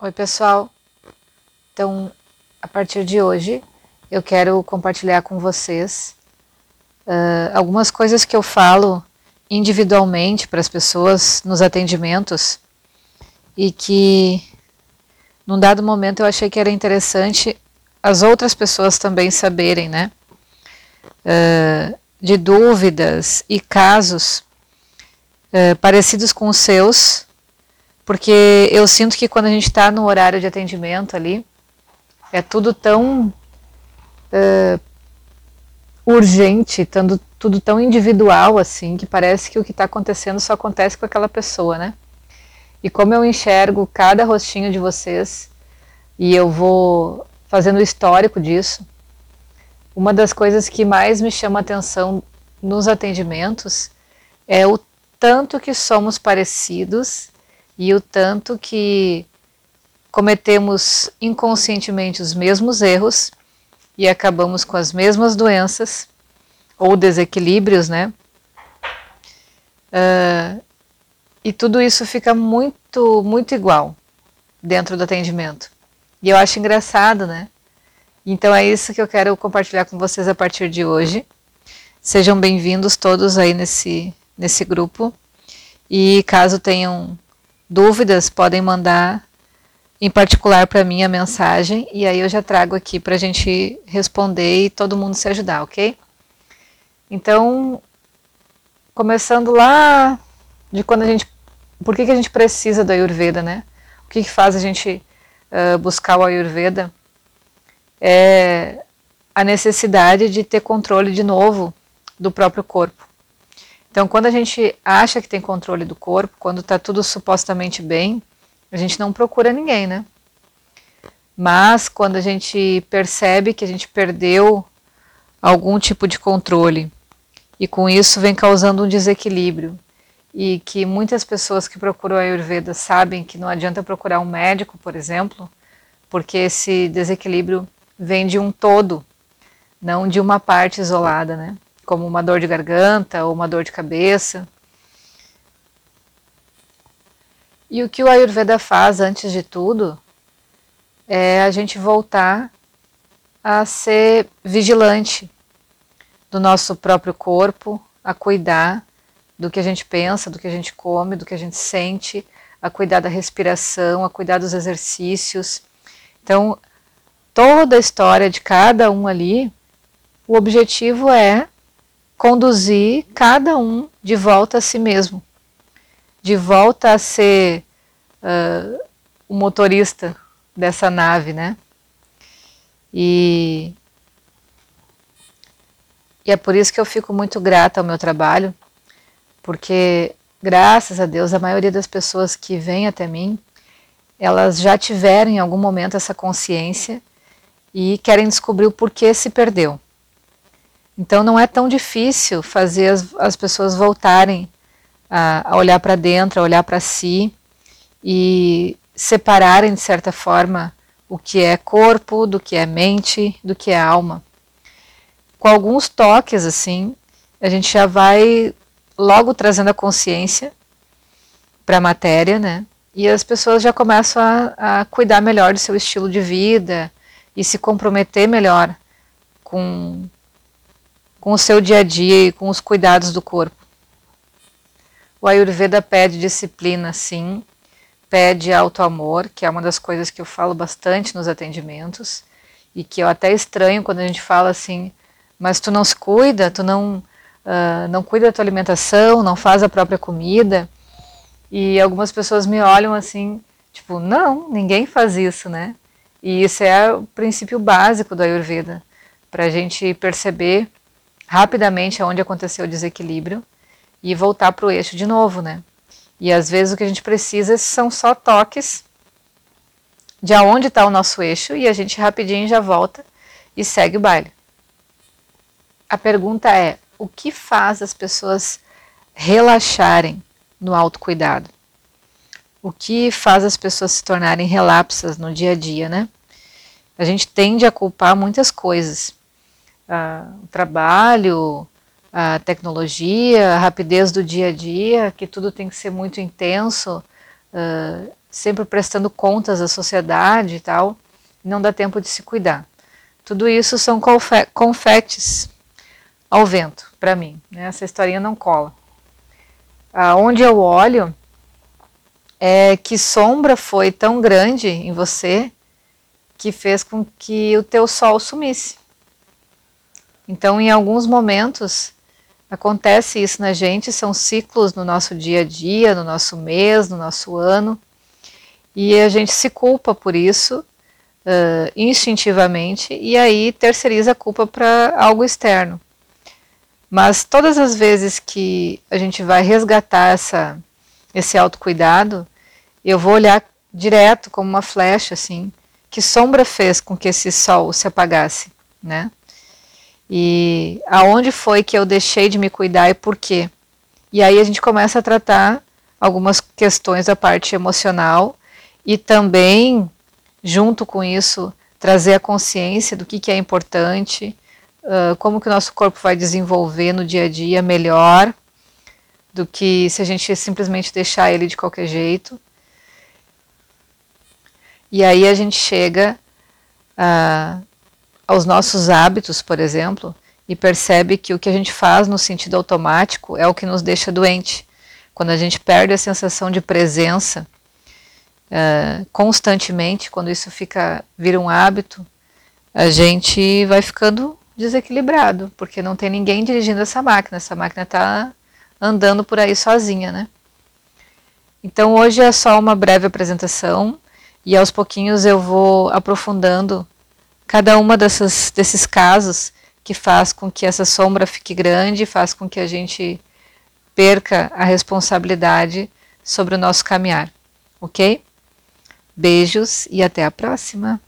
Oi, pessoal. Então, a partir de hoje, eu quero compartilhar com vocês uh, algumas coisas que eu falo individualmente para as pessoas nos atendimentos e que, num dado momento, eu achei que era interessante as outras pessoas também saberem, né? Uh, de dúvidas e casos uh, parecidos com os seus porque eu sinto que quando a gente está no horário de atendimento ali, é tudo tão uh, urgente, tando, tudo tão individual assim, que parece que o que está acontecendo só acontece com aquela pessoa, né? E como eu enxergo cada rostinho de vocês, e eu vou fazendo o histórico disso, uma das coisas que mais me chama atenção nos atendimentos é o tanto que somos parecidos e o tanto que cometemos inconscientemente os mesmos erros e acabamos com as mesmas doenças ou desequilíbrios, né? Uh, e tudo isso fica muito, muito igual dentro do atendimento. E eu acho engraçado, né? Então é isso que eu quero compartilhar com vocês a partir de hoje. Sejam bem-vindos todos aí nesse, nesse grupo. E caso tenham dúvidas, podem mandar em particular para mim a mensagem e aí eu já trago aqui para a gente responder e todo mundo se ajudar, ok? Então, começando lá de quando a gente. Por que, que a gente precisa do Ayurveda, né? O que, que faz a gente uh, buscar o Ayurveda? É a necessidade de ter controle de novo do próprio corpo. Então, quando a gente acha que tem controle do corpo, quando está tudo supostamente bem, a gente não procura ninguém, né? Mas quando a gente percebe que a gente perdeu algum tipo de controle e com isso vem causando um desequilíbrio e que muitas pessoas que procuram a Ayurveda sabem que não adianta procurar um médico, por exemplo, porque esse desequilíbrio vem de um todo, não de uma parte isolada, né? Como uma dor de garganta ou uma dor de cabeça. E o que o Ayurveda faz antes de tudo é a gente voltar a ser vigilante do nosso próprio corpo, a cuidar do que a gente pensa, do que a gente come, do que a gente sente, a cuidar da respiração, a cuidar dos exercícios. Então, toda a história de cada um ali, o objetivo é conduzir cada um de volta a si mesmo, de volta a ser uh, o motorista dessa nave, né? E, e é por isso que eu fico muito grata ao meu trabalho, porque graças a Deus a maioria das pessoas que vêm até mim, elas já tiveram em algum momento essa consciência e querem descobrir o porquê se perdeu. Então não é tão difícil fazer as, as pessoas voltarem a, a olhar para dentro, a olhar para si e separarem de certa forma o que é corpo, do que é mente, do que é alma. Com alguns toques assim, a gente já vai logo trazendo a consciência para a matéria, né? E as pessoas já começam a, a cuidar melhor do seu estilo de vida e se comprometer melhor com com o seu dia a dia e com os cuidados do corpo. O Ayurveda pede disciplina, sim, pede auto-amor, que é uma das coisas que eu falo bastante nos atendimentos e que eu até estranho quando a gente fala assim, mas tu não se cuida, tu não, uh, não cuida da tua alimentação, não faz a própria comida. E algumas pessoas me olham assim, tipo, não, ninguém faz isso, né? E isso é o princípio básico do Ayurveda, para a gente perceber rapidamente aonde aconteceu o desequilíbrio e voltar para o eixo de novo, né? E às vezes o que a gente precisa são só toques de aonde está o nosso eixo e a gente rapidinho já volta e segue o baile. A pergunta é: o que faz as pessoas relaxarem no autocuidado? O que faz as pessoas se tornarem relapsas no dia a dia, né? A gente tende a culpar muitas coisas o trabalho, a tecnologia, a rapidez do dia a dia, que tudo tem que ser muito intenso sempre prestando contas à sociedade e tal, não dá tempo de se cuidar. Tudo isso são confetes ao vento, para mim. Né? Essa historinha não cola. Aonde eu olho é que sombra foi tão grande em você que fez com que o teu sol sumisse. Então, em alguns momentos, acontece isso na gente, são ciclos no nosso dia a dia, no nosso mês, no nosso ano, e a gente se culpa por isso uh, instintivamente e aí terceiriza a culpa para algo externo. Mas todas as vezes que a gente vai resgatar essa, esse autocuidado, eu vou olhar direto como uma flecha, assim, que sombra fez com que esse sol se apagasse, né? E aonde foi que eu deixei de me cuidar e por quê? E aí a gente começa a tratar algumas questões da parte emocional e também, junto com isso, trazer a consciência do que, que é importante, uh, como que o nosso corpo vai desenvolver no dia a dia melhor do que se a gente simplesmente deixar ele de qualquer jeito. E aí a gente chega uh, aos nossos hábitos, por exemplo, e percebe que o que a gente faz no sentido automático é o que nos deixa doente. Quando a gente perde a sensação de presença uh, constantemente, quando isso fica vira um hábito, a gente vai ficando desequilibrado, porque não tem ninguém dirigindo essa máquina, essa máquina está andando por aí sozinha, né? Então hoje é só uma breve apresentação e aos pouquinhos eu vou aprofundando cada uma dessas, desses casos que faz com que essa sombra fique grande, faz com que a gente perca a responsabilidade sobre o nosso caminhar, ok? Beijos e até a próxima!